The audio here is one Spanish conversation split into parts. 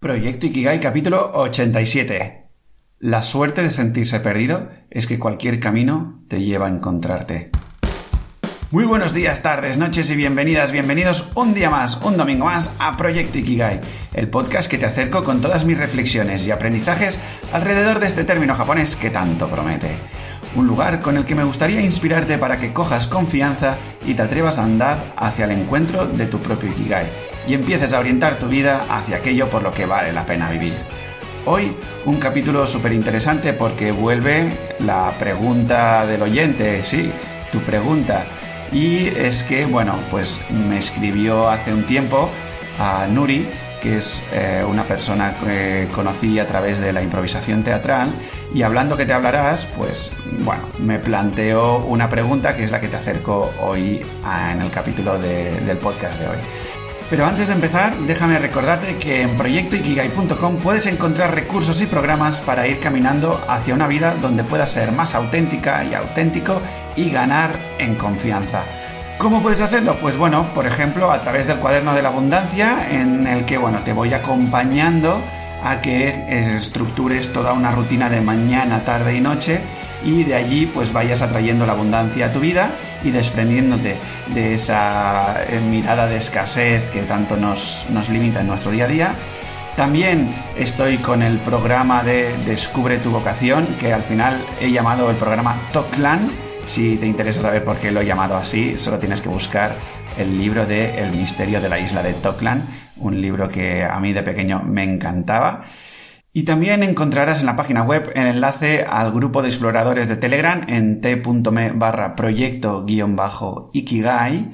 Proyecto Ikigai capítulo 87. La suerte de sentirse perdido es que cualquier camino te lleva a encontrarte. Muy buenos días, tardes, noches y bienvenidas, bienvenidos un día más, un domingo más a Proyecto Ikigai, el podcast que te acerco con todas mis reflexiones y aprendizajes alrededor de este término japonés que tanto promete un lugar con el que me gustaría inspirarte para que cojas confianza y te atrevas a andar hacia el encuentro de tu propio Ikigai y empieces a orientar tu vida hacia aquello por lo que vale la pena vivir. Hoy un capítulo súper interesante porque vuelve la pregunta del oyente, sí, tu pregunta. Y es que, bueno, pues me escribió hace un tiempo a Nuri que es eh, una persona que conocí a través de la improvisación teatral, y hablando que te hablarás, pues bueno, me planteo una pregunta que es la que te acerco hoy en el capítulo del podcast de hoy. Pero antes de empezar, déjame recordarte que en proyectoikigai.com puedes encontrar recursos y programas para ir caminando hacia una vida donde puedas ser más auténtica y auténtico y ganar en confianza. ¿Cómo puedes hacerlo? Pues bueno, por ejemplo, a través del cuaderno de la abundancia, en el que bueno, te voy acompañando a que estructures toda una rutina de mañana, tarde y noche y de allí pues vayas atrayendo la abundancia a tu vida y desprendiéndote de esa eh, mirada de escasez que tanto nos, nos limita en nuestro día a día. También estoy con el programa de Descubre tu vocación, que al final he llamado el programa Toclan si te interesa saber por qué lo he llamado así, solo tienes que buscar el libro de El misterio de la isla de Toklan, un libro que a mí de pequeño me encantaba. Y también encontrarás en la página web el enlace al grupo de exploradores de Telegram en t.me barra proyecto-ikigai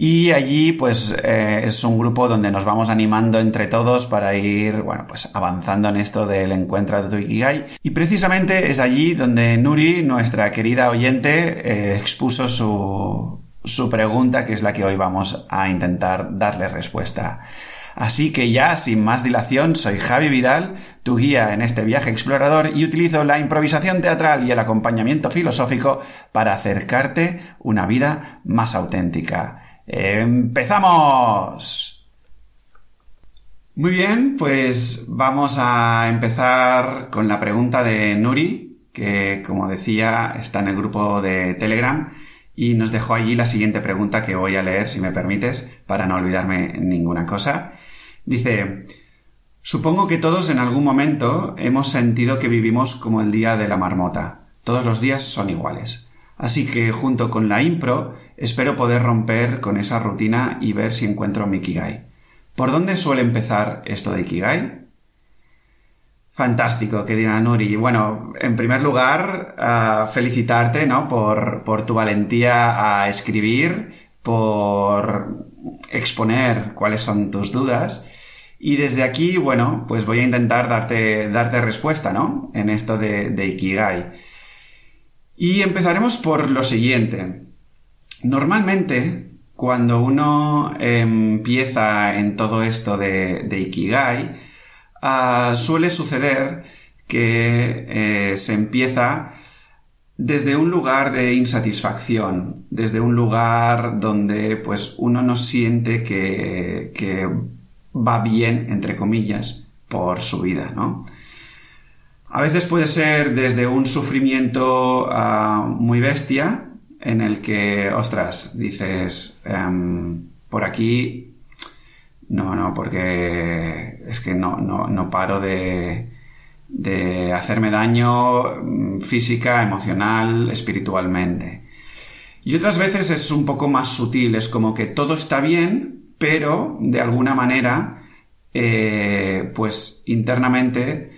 y allí, pues, eh, es un grupo donde nos vamos animando entre todos para ir, bueno, pues avanzando en esto del encuentro de tu Ikigai. Y precisamente es allí donde Nuri, nuestra querida oyente, eh, expuso su, su pregunta, que es la que hoy vamos a intentar darle respuesta. Así que ya, sin más dilación, soy Javi Vidal, tu guía en este viaje explorador y utilizo la improvisación teatral y el acompañamiento filosófico para acercarte una vida más auténtica. ¡Empezamos! Muy bien, pues vamos a empezar con la pregunta de Nuri, que como decía está en el grupo de Telegram y nos dejó allí la siguiente pregunta que voy a leer si me permites para no olvidarme ninguna cosa. Dice, supongo que todos en algún momento hemos sentido que vivimos como el día de la marmota. Todos los días son iguales. Así que junto con la impro espero poder romper con esa rutina y ver si encuentro mi Ikigai. ¿Por dónde suele empezar esto de Ikigai? Fantástico, que Nuri. Bueno, en primer lugar, ah, felicitarte, ¿no? Por, por tu valentía a escribir, por exponer cuáles son tus dudas. Y desde aquí, bueno, pues voy a intentar darte, darte respuesta, ¿no? En esto de, de Ikigai. Y empezaremos por lo siguiente. Normalmente, cuando uno empieza en todo esto de, Ikigai, ah, suele suceder que eh, se empieza desde un lugar de insatisfacción, desde un lugar donde pues uno no siente que, que va bien, entre comillas, por su vida, ¿no? A veces puede ser desde un sufrimiento ah, muy bestia, en el que, ostras, dices, em, por aquí, no, no, porque es que no, no, no paro de, de hacerme daño mm, física, emocional, espiritualmente. Y otras veces es un poco más sutil, es como que todo está bien, pero de alguna manera, eh, pues internamente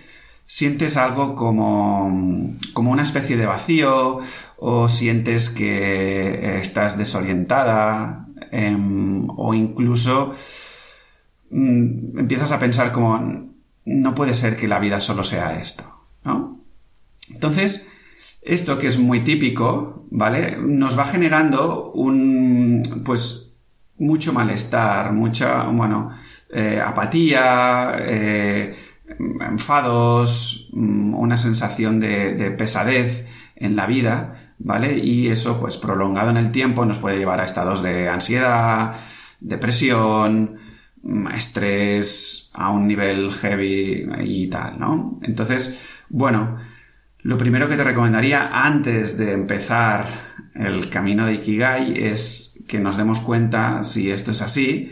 sientes algo como, como una especie de vacío o sientes que eh, estás desorientada em, o incluso mm, empiezas a pensar como no puede ser que la vida solo sea esto, ¿no? Entonces, esto que es muy típico, ¿vale? Nos va generando un, pues, mucho malestar, mucha, bueno, eh, apatía, eh, enfados, mm, una sensación de, pesadez en la vida, ¿vale? Y eso, pues prolongado en el tiempo, nos puede llevar a estados de ansiedad, depresión, estrés a un nivel heavy y tal, ¿no? Entonces, bueno, lo primero que te recomendaría antes de empezar el camino de Ikigai es que nos demos cuenta si esto es así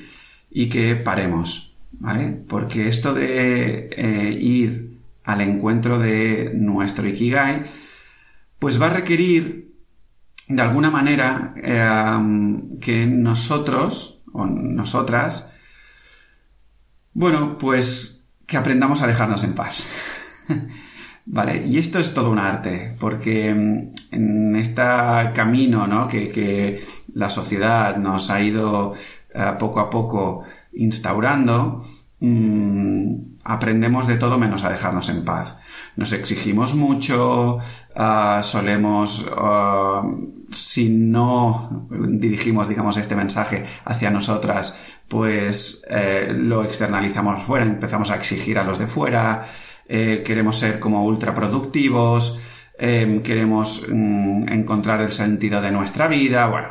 y que paremos, ¿vale? Porque esto de eh, ir al encuentro de nuestro Ikigai, pues va a requerir de alguna manera eh, que nosotros o nosotras, bueno, pues que aprendamos a dejarnos en paz. Vale, y esto es todo un arte, porque mm, en este camino ¿no? que, la sociedad nos ha ido eh, poco a poco instaurando, mm, aprendemos de todo menos a dejarnos en paz. Nos exigimos mucho, ah, solemos, ah, si no dirigimos, digamos, este mensaje hacia nosotras, pues eh, lo externalizamos fuera, empezamos a exigir a los de fuera, eh, queremos ser como ultra productivos, em, queremos mm, encontrar el sentido de nuestra vida, bueno,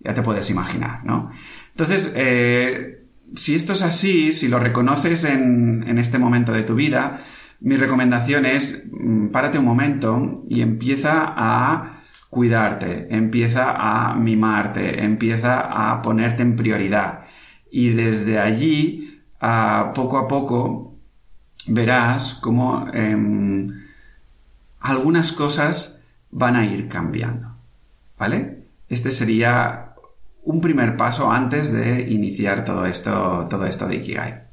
ya te puedes imaginar, ¿no? Entonces, eh, si esto es así, si lo reconoces en, en este momento de tu vida, mi recomendación es mm, párate un momento y empieza a cuidarte, empieza a mimarte, empieza a ponerte en prioridad. Y desde allí, a poco a poco, verás cómo em, algunas cosas van a ir cambiando. ¿Vale? Este sería un primer paso antes de iniciar todo esto, todo esto de Ikigai.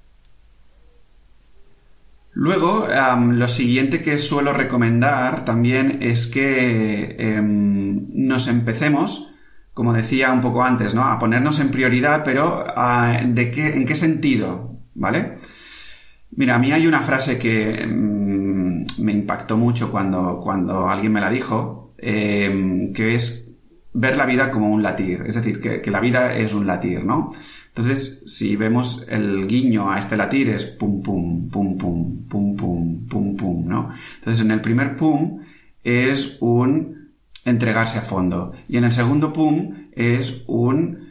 Luego, lo siguiente que suelo recomendar también es que em, nos empecemos, como decía un poco antes, ¿no? A ponernos en prioridad, pero ¿de qué, ¿en qué sentido? ¿Vale? Mira, a mí hay una frase que mm, me impactó mucho cuando, cuando alguien me la dijo, em, que es ver la vida como un latir, es decir, que, la vida es un latir, ¿no? Entonces, si vemos el guiño a este latir es pum pum, pum pum, pum pum, pum pum, ¿no? Entonces, en el primer pum es un entregarse a fondo y en el segundo pum es un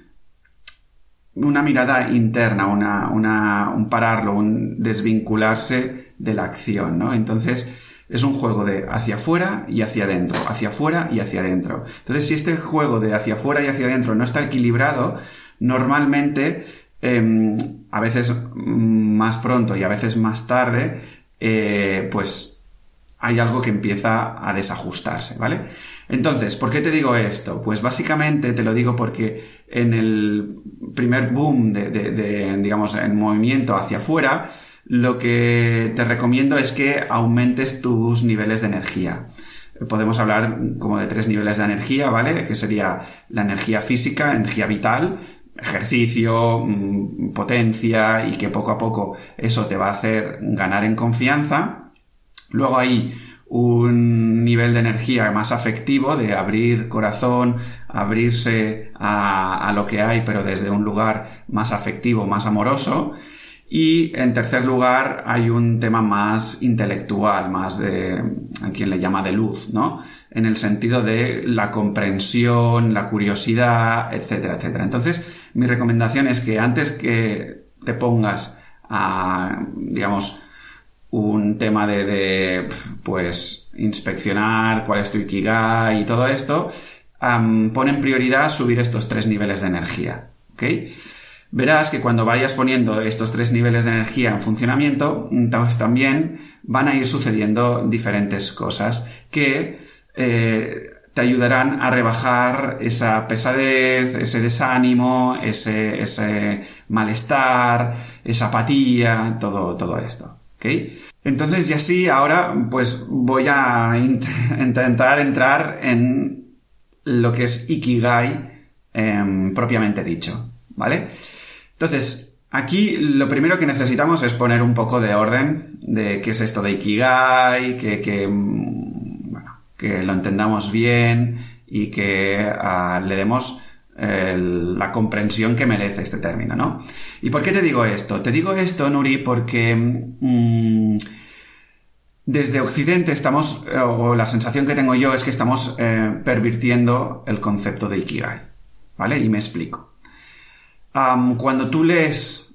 una mirada interna, una, un pararlo, un desvincularse de la acción, ¿no? Entonces, es un juego de hacia afuera y hacia adentro, hacia afuera y hacia adentro. Entonces, si este juego de hacia afuera y hacia adentro no está equilibrado, normalmente, em, a veces más pronto y a veces más tarde, eh, pues hay algo que empieza a desajustarse, ¿vale? Entonces, ¿por qué te digo esto? Pues básicamente te lo digo porque en el primer boom de, digamos, en movimiento hacia afuera, lo que te recomiendo es que aumentes tus niveles de energía. Podemos hablar como de tres niveles de energía, ¿vale? Que sería la energía física, energía vital, ejercicio, mm, potencia y que poco a poco eso te va a hacer ganar en confianza. Luego hay un nivel de energía más afectivo, de abrir corazón, abrirse a, lo que hay, pero desde un lugar más afectivo, más amoroso. Y en tercer lugar hay un tema más intelectual, más de, a quien le llama de luz, ¿no? En el sentido de la comprensión, la curiosidad, etcétera, etcétera. Entonces, mi recomendación es que antes que te pongas a, digamos, un tema de, pues, inspeccionar cuál es tu Ikigai y todo esto, pone en prioridad subir estos tres niveles de energía. ¿Ok? Verás que cuando vayas poniendo estos tres niveles de energía en funcionamiento, pues también van a ir sucediendo diferentes cosas que eh, te ayudarán a rebajar esa pesadez, ese desánimo, ese, ese malestar, esa apatía, todo, todo esto. Entonces, y así ahora, pues voy a intentar entrar en lo que es Ikigai em, propiamente dicho, ¿vale? Entonces, aquí lo primero que necesitamos es poner un poco de orden de qué es esto de Ikigai, que, que, mm, bueno, que lo entendamos bien y que ah, le demos la comprensión que merece este término, ¿no? ¿Y por qué te digo esto? Te digo esto, Nuri, porque mm, desde Occidente estamos, eh, o la sensación que tengo yo es que estamos eh, pervirtiendo el concepto de Ikigai, ¿vale? Y me explico. Cuando tú lees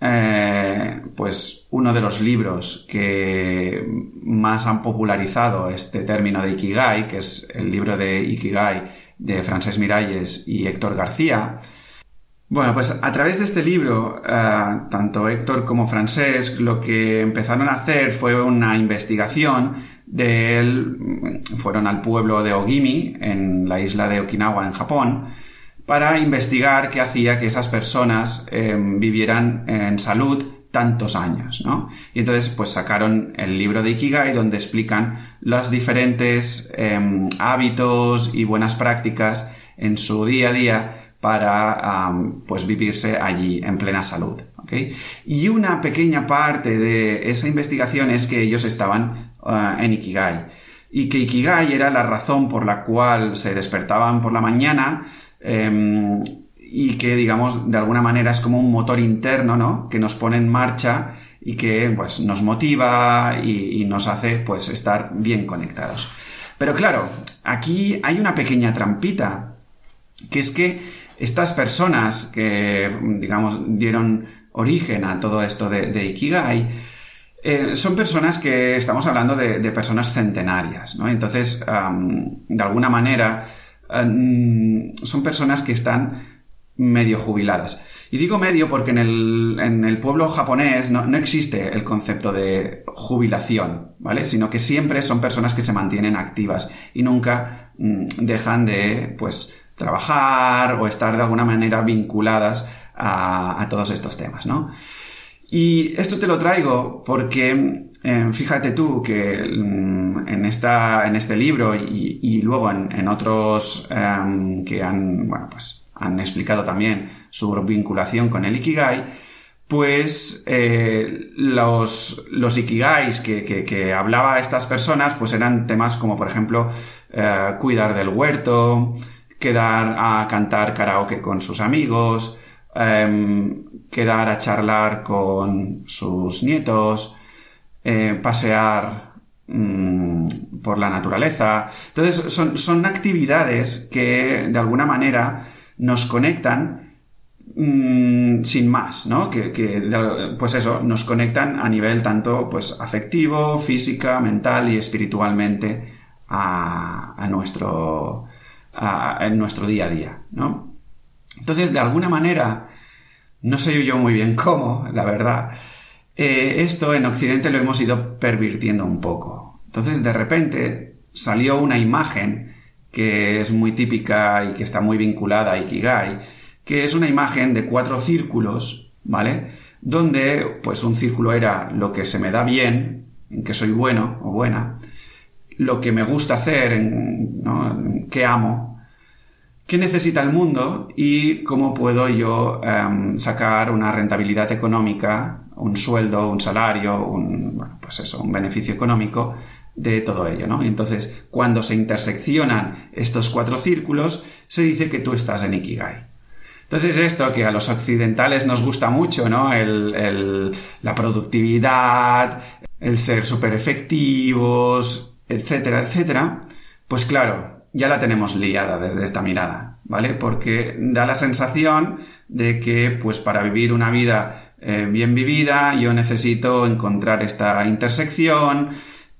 eh, pues uno de los libros que más han popularizado este término de Ikigai, que es el libro de Ikigai de Francesc Miralles y Héctor García. Bueno, pues a través de este libro, eh, tanto Héctor como Francesc lo que empezaron a hacer fue una investigación de él, fueron al pueblo de Ogimi, en la isla de Okinawa, en Japón, para investigar qué hacía que esas personas em, vivieran en salud tantos años, ¿no? Y entonces, pues sacaron el libro de Ikigai donde explican los diferentes em, hábitos y buenas prácticas en su día a día para pues vivirse allí en plena salud. Y una pequeña parte de esa investigación es que ellos estaban ah, en Ikigai y que Ikigai era la razón por la cual se despertaban por la mañana em, y que digamos de alguna manera es como un motor interno ¿no? que nos pone en marcha y que pues nos motiva y, nos hace pues estar bien conectados. Pero claro, aquí hay una pequeña trampita que es que estas personas que, digamos, dieron origen a todo esto de, Ikigai, eh, son personas que estamos hablando de, personas centenarias, ¿no? Entonces, de alguna manera, son personas que están medio jubiladas. Y digo medio porque en el, pueblo japonés no, no, existe el concepto de jubilación, ¿vale? Sino que siempre son personas que se mantienen activas y nunca mm, dejan de, pues, trabajar o estar de alguna manera vinculadas a, todos estos temas, ¿no? Y esto te lo traigo porque eh, fíjate tú que mm, en, esta, en este libro y, luego en, otros em, que han, bueno, pues han explicado también su vinculación con el Ikigai, pues eh, los, los Ikigais que, que, hablaba estas personas pues eran temas como por ejemplo eh, cuidar del huerto, quedar a cantar karaoke con sus amigos, em, quedar a charlar con sus nietos, eh, pasear mm, por la naturaleza. Entonces, son, actividades que de alguna manera nos conectan mm, sin más, ¿no? Que, pues eso, nos conectan a nivel tanto, pues, afectivo, física, mental y espiritualmente a, a nuestro, en nuestro día a día, ¿no? Entonces, de alguna manera, no sé yo muy bien cómo, la verdad, eh, esto en Occidente lo hemos ido pervirtiendo un poco. Entonces, de repente, salió una imagen que es muy típica y que está muy vinculada a Ikigai, que es una imagen de cuatro círculos, ¿vale? Donde, pues, un círculo era lo que se me da bien, en que soy bueno o buena, lo que me gusta hacer, en, ¿no? qué amo, qué necesita el mundo y cómo puedo yo em, sacar una rentabilidad económica, un sueldo, un salario, un, pues eso, un beneficio económico de todo ello, ¿no? entonces, cuando se interseccionan estos cuatro círculos, se dice que tú estás en Ikigai. Entonces esto que a los occidentales nos gusta mucho, ¿no? La productividad, el ser súper efectivos, etcétera, etcétera, pues claro, ya la tenemos liada desde esta mirada, ¿vale? Porque da la sensación de que, pues para vivir una vida eh, bien vivida, yo necesito encontrar esta intersección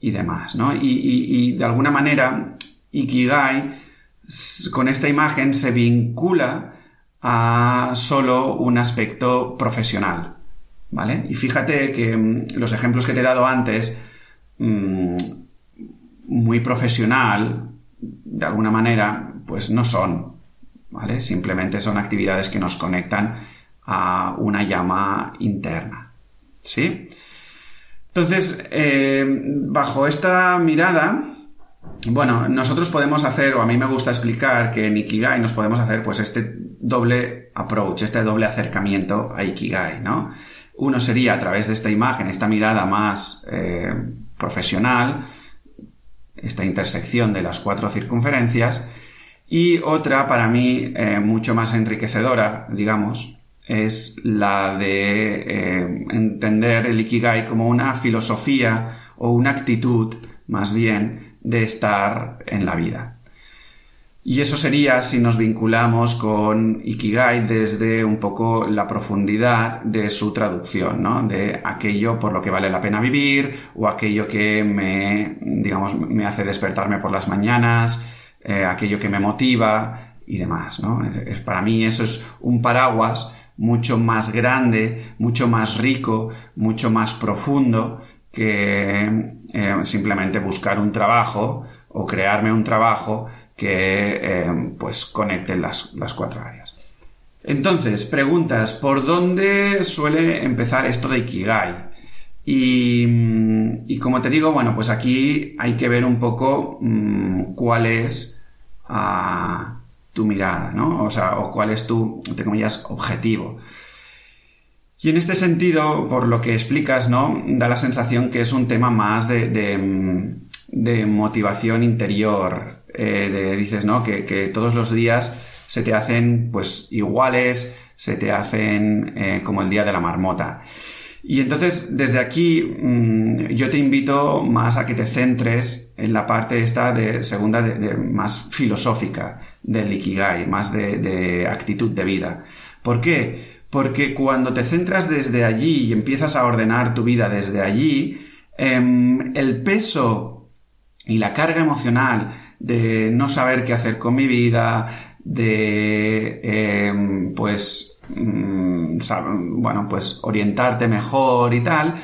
y demás, ¿no? Y, de alguna manera, Ikigai, con esta imagen, se vincula a solo un aspecto profesional, ¿vale? Y fíjate que mm, los ejemplos que te he dado antes, mm, muy profesional, de alguna manera, pues no son, ¿vale? Simplemente son actividades que nos conectan a una llama interna, ¿sí? Entonces, eh, bajo esta mirada, bueno, nosotros podemos hacer, o a mí me gusta explicar que en Ikigai nos podemos hacer pues este doble approach, este doble acercamiento a Ikigai, ¿no? Uno sería a través de esta imagen, esta mirada más eh, profesional, esta intersección de las cuatro circunferencias. Y otra, para mí, eh, mucho más enriquecedora, digamos, es la de eh, entender el Ikigai como una filosofía o una actitud, más bien, de estar en la vida. Y eso sería si nos vinculamos con Ikigai desde un poco la profundidad de su traducción, ¿no? De aquello por lo que vale la pena vivir o aquello que me, digamos, me hace despertarme por las mañanas, eh, aquello que me motiva y demás, ¿no? para mí eso es un paraguas mucho más grande, mucho más rico, mucho más profundo que eh, simplemente buscar un trabajo o crearme un trabajo que eh, pues conecten las, cuatro áreas. Entonces, preguntas, ¿por dónde suele empezar esto de Ikigai? Y, como te digo, bueno, pues aquí hay que ver un poco mm, cuál es ah, tu mirada, ¿no? O sea, o cuál es tu, entre objetivo. Y en este sentido, por lo que explicas, ¿no? Da la sensación que es un tema más de, de motivación interior, eh, dices, ¿no? Que, todos los días se te hacen, pues, iguales, se te hacen eh, como el día de la marmota. Y entonces, desde aquí, mm, yo te invito más a que te centres en la parte esta de segunda, de, más filosófica del Ikigai, más de, actitud de vida. ¿Por qué? Porque cuando te centras desde allí y empiezas a ordenar tu vida desde allí, em, el peso y la carga emocional de no saber qué hacer con mi vida, de em, pues mm, bueno, pues orientarte mejor y tal,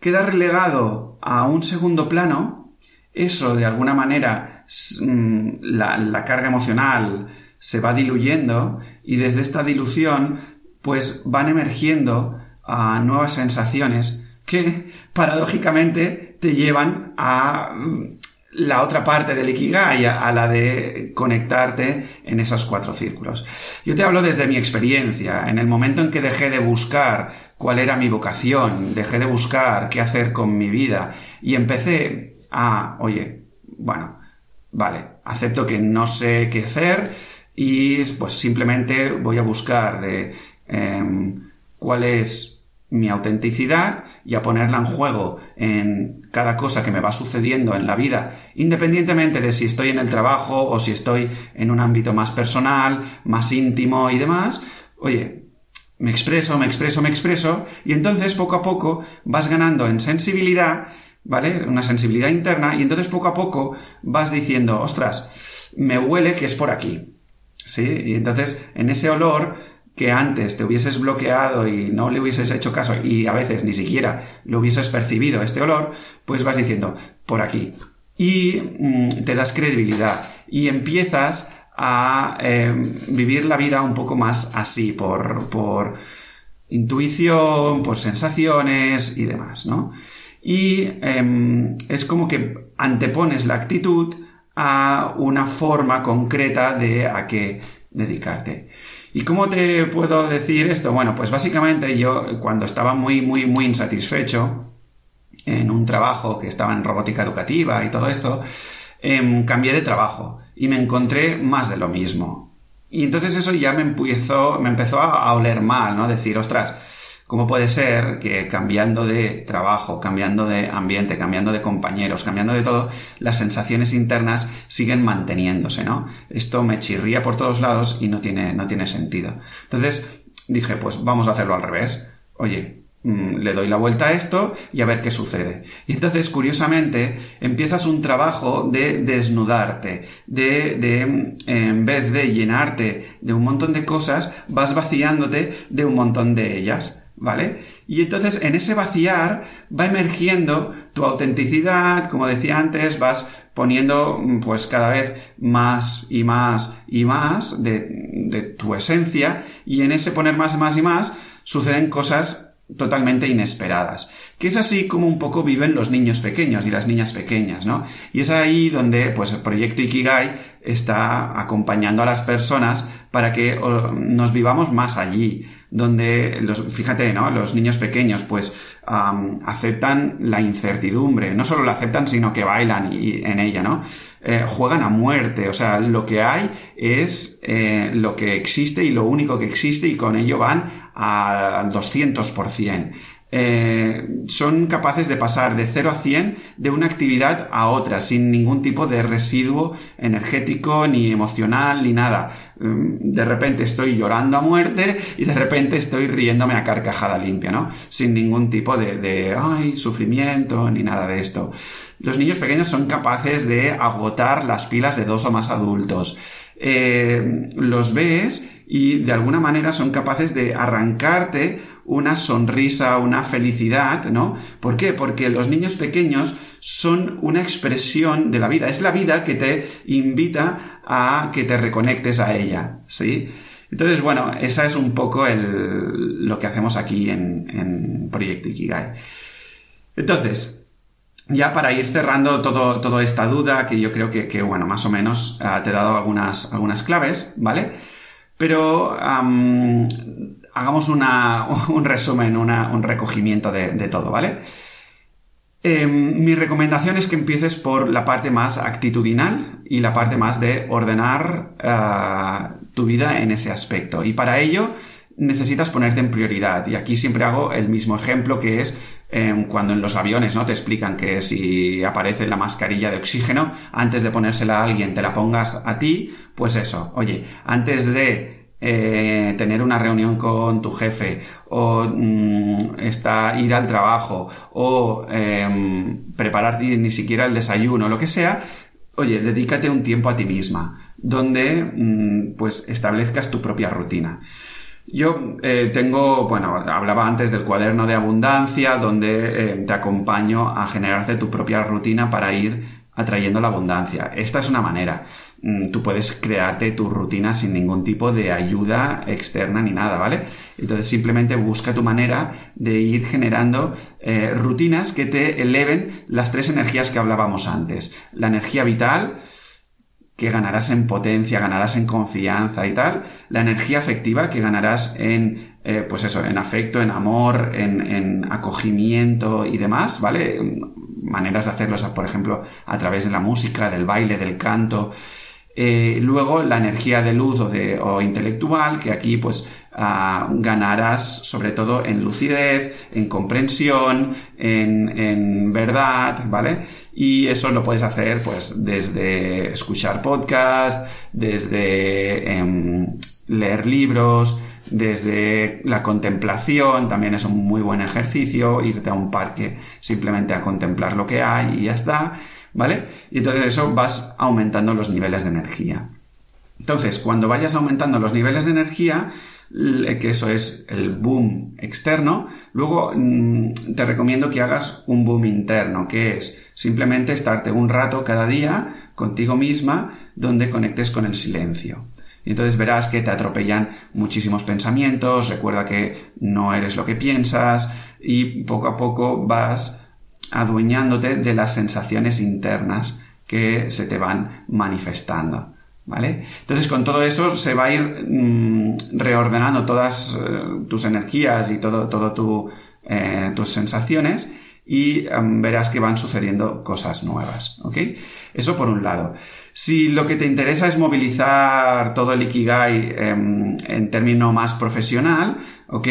queda relegado a un segundo plano, eso de alguna manera mm, la, carga emocional se va diluyendo y desde esta dilución pues van emergiendo a nuevas sensaciones que paradójicamente te llevan a mm, la otra parte del Ikigai, a la de conectarte en esos cuatro círculos. Yo te hablo desde mi experiencia. En el momento en que dejé de buscar cuál era mi vocación, dejé de buscar qué hacer con mi vida y empecé a, oye, bueno, vale, acepto que no sé qué hacer y pues simplemente voy a buscar de em, cuál es mi autenticidad y a ponerla en juego en cada cosa que me va sucediendo en la vida, independientemente de si estoy en el trabajo o si estoy en un ámbito más personal, más íntimo y demás, oye, me expreso, me expreso, me expreso, y entonces poco a poco vas ganando en sensibilidad, ¿vale? Una sensibilidad interna, y entonces poco a poco vas diciendo, ostras, me huele que es por aquí. ¿Sí? Y entonces en ese olor que antes te hubieses bloqueado y no le hubieses hecho caso y a veces ni siquiera lo hubieses percibido este olor, pues vas diciendo por aquí. Y mm, te das credibilidad y empiezas a em, vivir la vida un poco más así, por, por intuición, por sensaciones y demás, ¿no? Y em, es como que antepones la actitud a una forma concreta de a qué dedicarte. ¿Y cómo te puedo decir esto? Bueno, pues básicamente yo cuando estaba muy, muy, muy insatisfecho en un trabajo que estaba en robótica educativa y todo esto, em, cambié de trabajo y me encontré más de lo mismo. Y entonces eso ya me empezó, me empezó a, a oler mal, ¿no? Decir, ostras, ¿Cómo puede ser que cambiando de trabajo, cambiando de ambiente, cambiando de compañeros, cambiando de todo, las sensaciones internas siguen manteniéndose, ¿no? Esto me chirría por todos lados y no tiene, no tiene sentido. Entonces dije, pues vamos a hacerlo al revés. Oye, mm, le doy la vuelta a esto y a ver qué sucede. Y entonces, curiosamente, empiezas un trabajo de desnudarte, de, de, en vez de llenarte de un montón de cosas, vas vaciándote de un montón de ellas. ¿Vale? Y entonces en ese vaciar va emergiendo tu autenticidad, como decía antes, vas poniendo pues cada vez más y más y más de, de tu esencia y en ese poner más más y más suceden cosas totalmente inesperadas, que es así como un poco viven los niños pequeños y las niñas pequeñas, ¿no? Y es ahí donde, pues, el proyecto Ikigai está acompañando a las personas para que nos vivamos más allí, donde los, fíjate, ¿no? Los niños pequeños, pues, aceptan la incertidumbre, no solo la aceptan, sino que bailan y, en ella, ¿no? Eh, juegan a muerte, o sea, lo que hay es eh, lo que existe y lo único que existe y con ello van al 200%. Eh, son capaces de pasar de 0 a 100 de una actividad a otra, sin ningún tipo de residuo energético, ni emocional, ni nada. Mm, de repente estoy llorando a muerte y de repente estoy riéndome a carcajada limpia, ¿no? Sin ningún tipo de, ay, sufrimiento, ni nada de esto. Los niños pequeños son capaces de agotar las pilas de dos o más adultos. Eh, los ves y de alguna manera son capaces de arrancarte una sonrisa, una felicidad, ¿no? ¿Por qué? Porque los niños pequeños son una expresión de la vida, es la vida que te invita a que te reconectes a ella, ¿sí? Entonces, bueno, esa es un poco el, lo que hacemos aquí en, en Proyecto Ikigai. Entonces, ya para ir cerrando todo, toda esta duda, que yo creo que, bueno, más o menos ah, te he dado algunas, algunas claves, ¿vale? Pero hagamos un resumen, un recogimiento de, todo, ¿vale? Em, mi recomendación es que empieces por la parte más actitudinal y la parte más de ordenar ah, tu vida en ese aspecto. Y para ello necesitas ponerte en prioridad. Y aquí siempre hago el mismo ejemplo que es em, cuando en los aviones ¿no? te explican que si aparece la mascarilla de oxígeno, antes de ponérsela a alguien te la pongas a ti, pues eso, oye, antes de eh, tener una reunión con tu jefe o mm, está, ir al trabajo o em, prepararte ni siquiera el desayuno, lo que sea, oye, dedícate un tiempo a ti misma, donde mm, pues establezcas tu propia rutina. Yo eh, tengo, bueno, hablaba antes del cuaderno de abundancia, donde eh, te acompaño a generarte tu propia rutina para ir atrayendo la abundancia. Esta es una manera. Mm, tú puedes crearte tu rutina sin ningún tipo de ayuda externa ni nada, ¿vale? Entonces simplemente busca tu manera de ir generando eh, rutinas que te eleven las tres energías que hablábamos antes. La energía vital, que ganarás en potencia, ganarás en confianza y tal. La energía afectiva, que ganarás en, eh, pues eso, en afecto, en amor, en, en acogimiento y demás, ¿vale? Maneras de hacerlo, por ejemplo, a través de la música, del baile, del canto. Eh, luego la energía de luz o, de, intelectual, que aquí pues ah, ganarás sobre todo en lucidez, en comprensión, en, en, verdad, ¿vale? Y eso lo puedes hacer pues desde escuchar podcast, desde em, leer libros, desde la contemplación, también es un muy buen ejercicio, irte a un parque simplemente a contemplar lo que hay y ya está. ¿vale? Y entonces eso vas aumentando los niveles de energía. Entonces, cuando vayas aumentando los niveles de energía, que eso es el boom externo, luego mm, te recomiendo que hagas un boom interno, que es simplemente estarte un rato cada día contigo misma donde conectes con el silencio. Y entonces verás que te atropellan muchísimos pensamientos, recuerda que no eres lo que piensas y poco a poco vas adueñándote de las sensaciones internas que se te van manifestando. ¿Vale? Entonces con todo eso se va a ir mm, reordenando todas eh, tus energías y todo, todo eh, tus sensaciones y em, verás que van sucediendo cosas nuevas. ¿Ok? Eso por un lado. Si lo que te interesa es movilizar todo el Ikigai em, en término más profesional, ¿ok?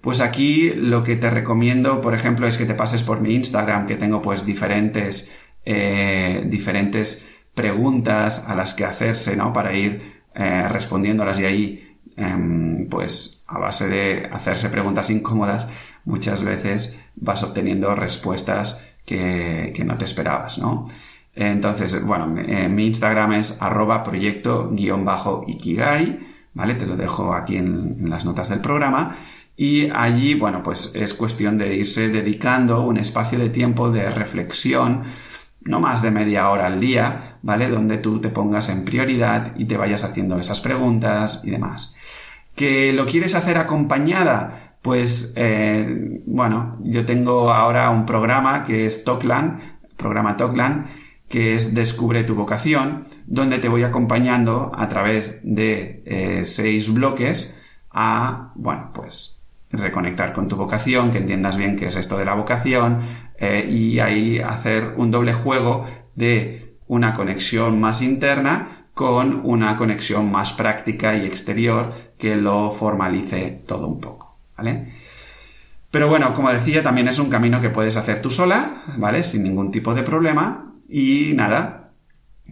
Pues aquí lo que te recomiendo, por ejemplo, es que te pases por mi Instagram, que tengo pues diferentes, eh, diferentes preguntas a las que hacerse, ¿no? Para ir eh, respondiéndolas y ahí, em, pues a base de hacerse preguntas incómodas, muchas veces vas obteniendo respuestas que, no te esperabas, ¿no? Entonces, bueno, eh, mi Instagram es arroba proyecto-ikigai, ¿vale? Te lo dejo aquí en, las notas del programa. Y allí, bueno, pues es cuestión de irse dedicando un espacio de tiempo de reflexión, no más de media hora al día, ¿vale? Donde tú te pongas en prioridad y te vayas haciendo esas preguntas y demás. ¿Que lo quieres hacer acompañada? Pues, eh, bueno, yo tengo ahora un programa que es Toklan, programa Toklan, que es Descubre tu vocación, donde te voy acompañando a través de eh, seis bloques a, bueno, pues reconectar con tu vocación, que entiendas bien qué es esto de la vocación, eh, y ahí hacer un doble juego de una conexión más interna con una conexión más práctica y exterior que lo formalice todo un poco. ¿vale? Pero bueno, como decía, también es un camino que puedes hacer tú sola, ¿vale? Sin ningún tipo de problema. Y nada,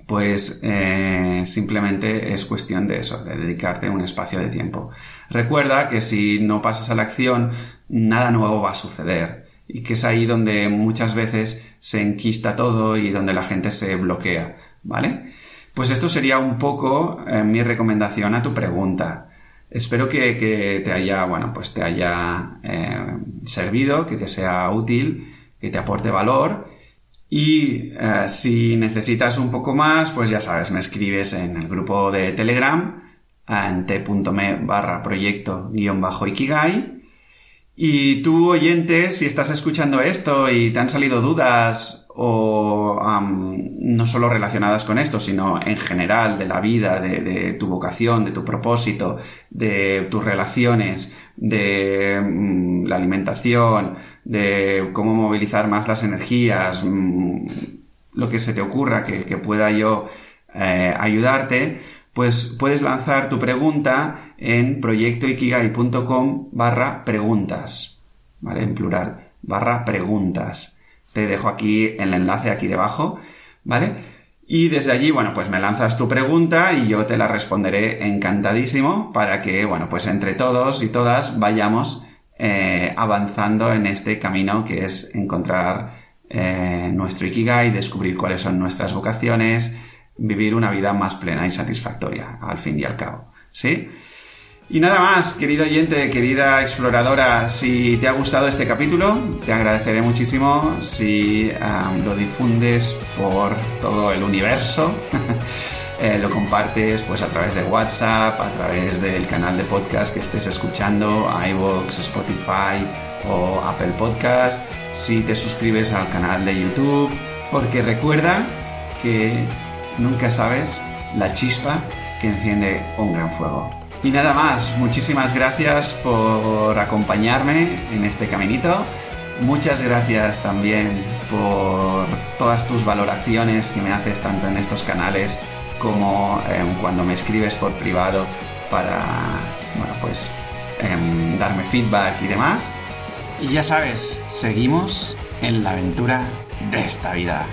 pues eh, simplemente es cuestión de eso, de dedicarte un espacio de tiempo. Recuerda que si no pasas a la acción, nada nuevo va a suceder. Y que es ahí donde muchas veces se enquista todo y donde la gente se bloquea, ¿vale? Pues esto sería un poco eh, mi recomendación a tu pregunta. Espero que, te haya, bueno, pues te haya eh, servido, que te sea útil, que te aporte valor. Y eh, si necesitas un poco más, pues ya sabes, me escribes en el grupo de Telegram en t.me barra proyecto guion bajo Ikigai y tú, oyente, si estás escuchando esto y te han salido dudas o no solo relacionadas con esto, sino en general de la vida, de, tu vocación, de tu propósito, de tus relaciones, de mm, la alimentación, de cómo movilizar más las energías, mm, lo que se te ocurra que, pueda yo eh, ayudarte, pues puedes lanzar tu pregunta en proyectoikigai.com barra preguntas, ¿vale? En plural, barra preguntas. Te dejo aquí el enlace aquí debajo, ¿vale? Y desde allí, bueno, pues me lanzas tu pregunta y yo te la responderé encantadísimo para que, bueno, pues entre todos y todas vayamos eh, avanzando en este camino que es encontrar eh, nuestro Ikigai, descubrir cuáles son nuestras vocaciones, vivir una vida más plena y satisfactoria, al fin y al cabo. ¿Sí? Y nada más, querido oyente, querida exploradora, si te ha gustado este capítulo, te agradeceré muchísimo si lo difundes por todo el universo. Eh, lo compartes pues a través de WhatsApp, a través del canal de podcast que estés escuchando, iVoox, Spotify o Apple Podcast, si te suscribes al canal de YouTube, porque recuerda que nunca sabes la chispa que enciende un gran fuego. Y nada más, muchísimas gracias por acompañarme en este caminito. Muchas gracias también por todas tus valoraciones que me haces tanto en estos canales como cuando me escribes por privado para, bueno, pues em, darme feedback y demás. Y ya sabes, seguimos en la aventura de esta vida.